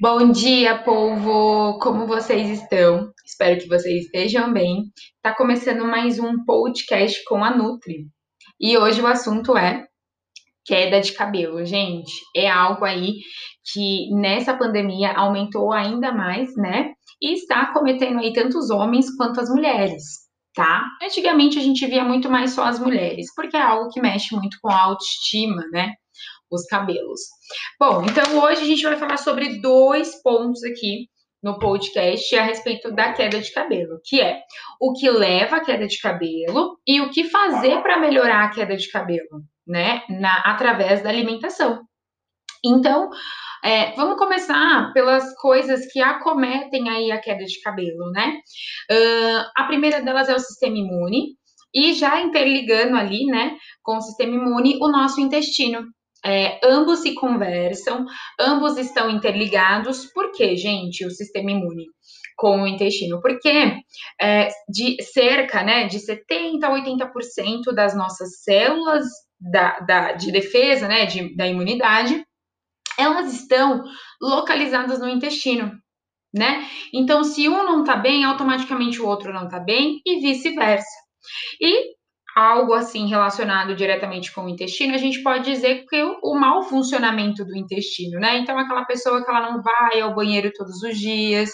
Bom dia, povo! Como vocês estão? Espero que vocês estejam bem. Tá começando mais um podcast com a Nutri. E hoje o assunto é queda de cabelo. Gente, é algo aí que nessa pandemia aumentou ainda mais, né? E está cometendo aí tanto os homens quanto as mulheres, tá? Antigamente a gente via muito mais só as mulheres, porque é algo que mexe muito com a autoestima, né? Os cabelos. Bom, então hoje a gente vai falar sobre dois pontos aqui no podcast a respeito da queda de cabelo, que é o que leva à queda de cabelo e o que fazer para melhorar a queda de cabelo, né? Na, através da alimentação. Então, é, vamos começar pelas coisas que acometem aí a queda de cabelo, né? Uh, a primeira delas é o sistema imune, e já interligando ali, né, com o sistema imune, o nosso intestino. É, ambos se conversam, ambos estão interligados. Por quê, gente, o sistema imune com o intestino? Porque é, de cerca né, de 70% a 80% das nossas células da, da, de defesa, né, de, da imunidade, elas estão localizadas no intestino, né? Então, se um não tá bem, automaticamente o outro não tá bem e vice-versa. E algo assim relacionado diretamente com o intestino, a gente pode dizer que o, mau funcionamento do intestino, né? Então, aquela pessoa que ela não vai ao banheiro todos os dias,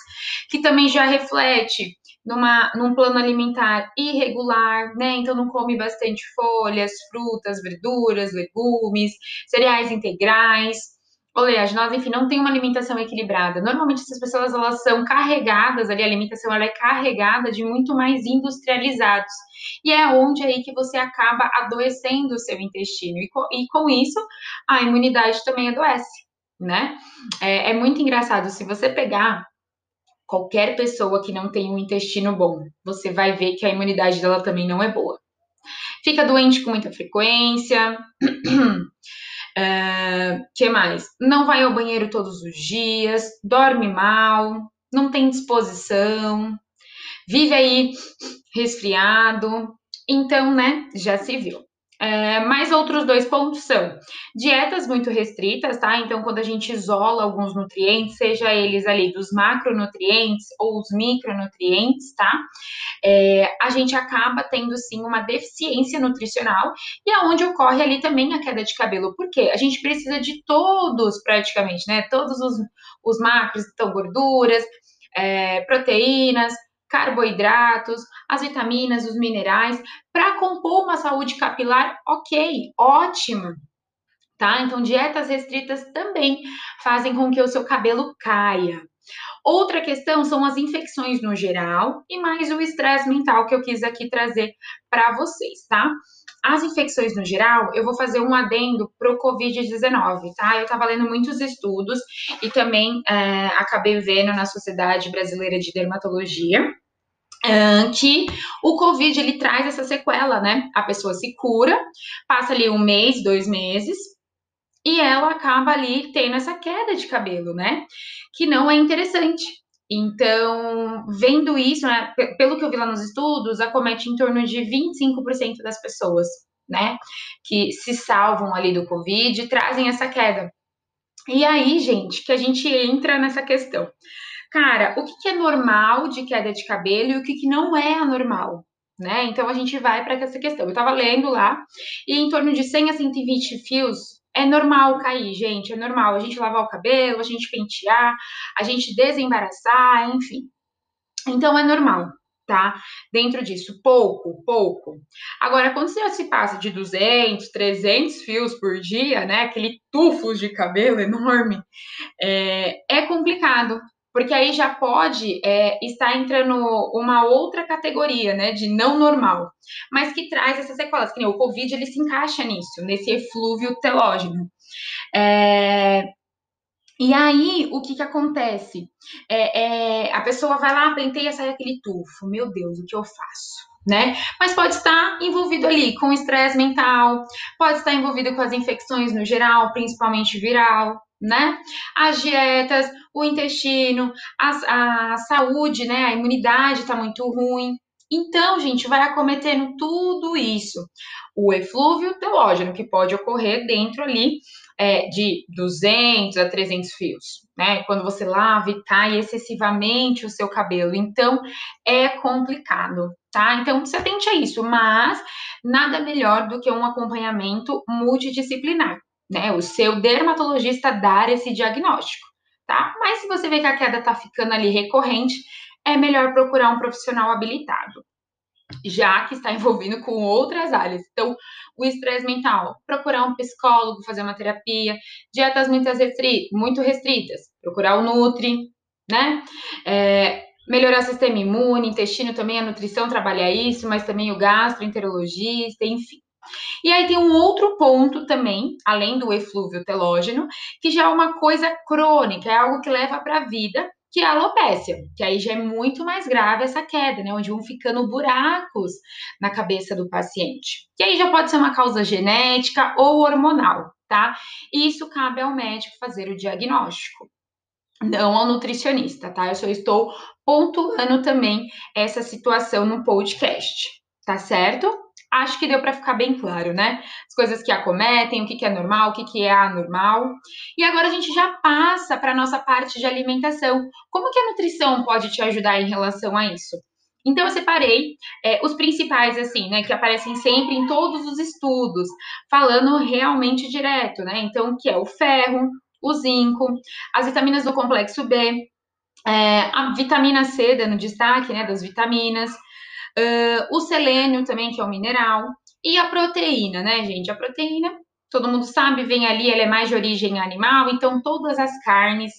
que também já reflete numa, num plano alimentar irregular, né? Então não come bastante folhas, frutas, verduras, legumes, cereais integrais oleaginosas, enfim, não tem uma alimentação equilibrada. Normalmente essas pessoas elas são carregadas ali, a alimentação ela é carregada de muito mais industrializados. E é onde aí que você acaba adoecendo o seu intestino. E com, e com isso, a imunidade também adoece, né? É, é muito engraçado, se você pegar qualquer pessoa que não tem um intestino bom, você vai ver que a imunidade dela também não é boa. Fica doente com muita frequência. Uh, que mais? Não vai ao banheiro todos os dias, dorme mal, não tem disposição, vive aí resfriado. Então, né, já se viu. É, mais outros dois pontos são dietas muito restritas, tá? Então, quando a gente isola alguns nutrientes, seja eles ali dos macronutrientes ou os micronutrientes, tá? É, a gente acaba tendo sim uma deficiência nutricional e aonde é ocorre ali também a queda de cabelo. Por quê? A gente precisa de todos, praticamente, né? Todos os, os macros, então gorduras, é, proteínas, carboidratos, as vitaminas, os minerais, para compor uma saúde capilar ok, ótima. Tá? Então, dietas restritas também fazem com que o seu cabelo caia. Outra questão são as infecções no geral e mais o estresse mental que eu quis aqui trazer para vocês, tá? As infecções no geral, eu vou fazer um adendo para o Covid-19, tá? Eu estava lendo muitos estudos e também é, acabei vendo na Sociedade Brasileira de Dermatologia que o Covid ele traz essa sequela, né? A pessoa se cura, passa ali um mês, dois meses, e ela acaba ali tendo essa queda de cabelo, né? Que não é interessante. Então, vendo isso, né, pelo que eu vi lá nos estudos, acomete em torno de 25% das pessoas, né, que se salvam ali do Covid e trazem essa queda. E aí, gente, que a gente entra nessa questão cara, o que, que é normal de queda de cabelo e o que, que não é anormal, né? Então a gente vai para essa questão. Eu estava lendo lá e em torno de 100 a 120 fios é normal cair, gente, é normal a gente lavar o cabelo, a gente pentear, a gente desembaraçar, enfim. Então é normal, tá? Dentro disso, pouco, pouco. Agora, quando você se passa de 200, 300 fios por dia, né? Aquele tufo de cabelo enorme, é, é complicado, porque aí já pode é, estar entrando uma outra categoria, né, de não normal, mas que traz essas sequelas, que nem o Covid, ele se encaixa nisso, nesse eflúvio telógeno. É, e aí, o que que acontece? É, é, a pessoa vai lá, penteia, sai aquele tufo. Meu Deus, o que eu faço? Né? Mas pode estar envolvido ali com estresse mental, pode estar envolvido com as infecções no geral, principalmente viral, né? As dietas, o intestino, a, a saúde, né? A imunidade está muito ruim. Então, gente, vai acometendo tudo isso. O eflúvio telógeno, que pode ocorrer dentro ali é, de 200 a 300 fios, né? Quando você lava e cai excessivamente o seu cabelo. Então, é complicado, tá? Então, se atente a isso, mas nada melhor do que um acompanhamento multidisciplinar, né? O seu dermatologista dar esse diagnóstico, tá? Mas se você vê que a queda tá ficando ali recorrente, é melhor procurar um profissional habilitado já que está envolvido com outras áreas. Então, o estresse mental, procurar um psicólogo, fazer uma terapia, dietas muito, restri muito restritas, procurar o Nutri, né? É, melhorar o sistema imune, intestino também, a nutrição trabalha isso, mas também o gastroenterologista, enfim. E aí tem um outro ponto também, além do eflúvio telógeno, que já é uma coisa crônica, é algo que leva para a vida, que é a alopécia, que aí já é muito mais grave essa queda, né? Onde vão ficando buracos na cabeça do paciente. Que aí já pode ser uma causa genética ou hormonal, tá? E isso cabe ao médico fazer o diagnóstico, não ao nutricionista, tá? Eu só estou pontuando também essa situação no podcast, tá certo? Acho que deu para ficar bem claro, né? As coisas que acometem, o que, que é normal, o que, que é anormal. E agora a gente já passa para a nossa parte de alimentação. Como que a nutrição pode te ajudar em relação a isso? Então, eu separei é, os principais, assim, né, que aparecem sempre em todos os estudos, falando realmente direto, né? Então, que é o ferro, o zinco, as vitaminas do complexo B, é, a vitamina C, dando destaque, né, das vitaminas, Uh, o selênio também, que é um mineral. E a proteína, né, gente? A proteína, todo mundo sabe, vem ali, ela é mais de origem animal, então todas as carnes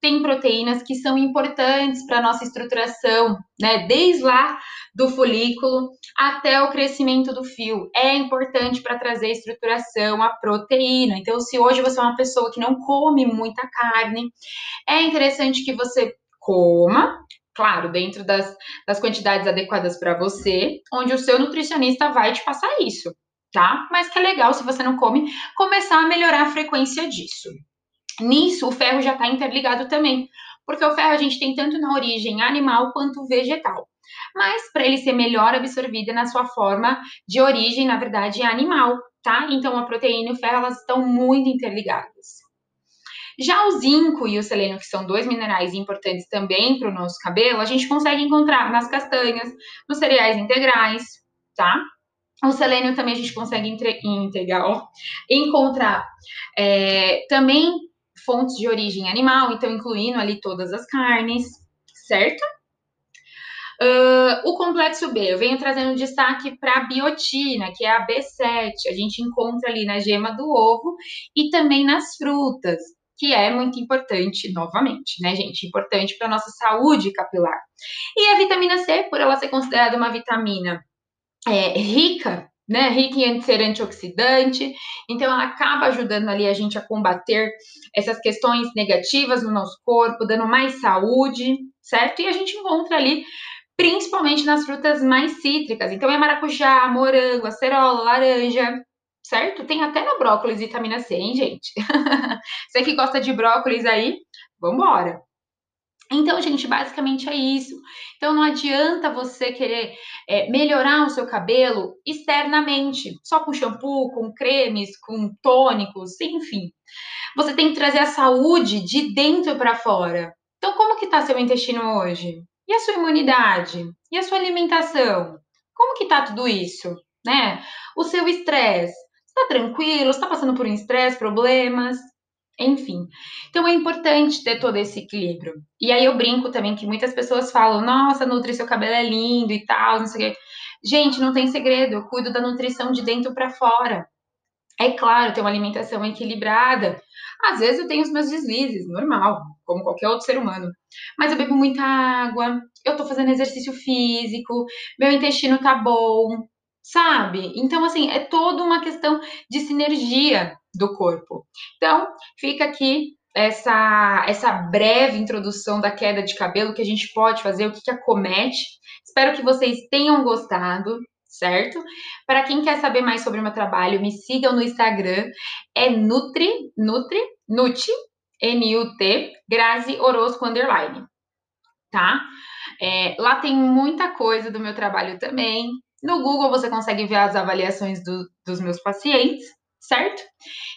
têm proteínas que são importantes para a nossa estruturação, né? Desde lá do folículo até o crescimento do fio. É importante para trazer estruturação, a proteína. Então, se hoje você é uma pessoa que não come muita carne, é interessante que você coma, claro, dentro das, das quantidades adequadas para você, onde o seu nutricionista vai te passar isso, tá? Mas que é legal, se você não come, começar a melhorar a frequência disso. Nisso, o ferro já está interligado também, porque o ferro a gente tem tanto na origem animal quanto vegetal. Mas para ele ser melhor absorvido na sua forma de origem, na verdade, é animal, tá? Então a proteína e o ferro elas estão muito interligadas. Já o zinco e o selênio, que são dois minerais importantes também para o nosso cabelo, a gente consegue encontrar nas castanhas, nos cereais integrais, tá? O selênio também a gente consegue integrar, ó, encontrar é, também fontes de origem animal, então incluindo ali todas as carnes, certo? Uh, o complexo B, eu venho trazendo destaque para a biotina, que é a B7, a gente encontra ali na gema do ovo e também nas frutas que é muito importante, novamente, né, gente? Importante para nossa saúde capilar. E a vitamina C, por ela ser considerada uma vitamina é, rica, né, rica em ser antioxidante, então ela acaba ajudando ali a gente a combater essas questões negativas no nosso corpo, dando mais saúde, certo? E a gente encontra ali principalmente nas frutas mais cítricas. Então é maracujá, morango, acerola, laranja, certo? Tem até no brócolis vitamina C, hein, gente? Você que gosta de brócolis aí, vambora! Então, gente, basicamente é isso. Então, não adianta você querer é, melhorar o seu cabelo externamente, só com shampoo, com cremes, com tônicos, enfim. Você tem que trazer a saúde de dentro para fora. Então, como que tá seu intestino hoje? E a sua imunidade? E a sua alimentação? Como que tá tudo isso? Né? O seu estresse? Está tranquilo, está passando por um estresse, problemas, enfim. Então é importante ter todo esse equilíbrio. E aí eu brinco também que muitas pessoas falam: nossa, Nutri, seu cabelo é lindo e tal, não sei o quê. Gente, não tem segredo, eu cuido da nutrição de dentro para fora. É claro, ter uma alimentação equilibrada. Às vezes eu tenho os meus deslizes, normal, como qualquer outro ser humano. Mas eu bebo muita água, eu tô fazendo exercício físico, meu intestino tá bom, sabe? Então, assim, é toda uma questão de sinergia do corpo. Então, fica aqui essa, essa breve introdução da queda de cabelo que a gente pode fazer, o que, que acomete. Espero que vocês tenham gostado, certo? Para quem quer saber mais sobre o meu trabalho, me sigam no Instagram, é Nutri, Nutri, Nuti, N-U-T, Grazi Orozco Underline, tá? É, lá tem muita coisa do meu trabalho também, no Google você consegue ver as avaliações do, dos meus pacientes, certo?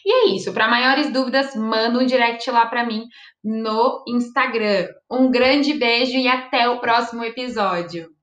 E é isso. Para maiores dúvidas, manda um direct lá para mim no Instagram. Um grande beijo e até o próximo episódio.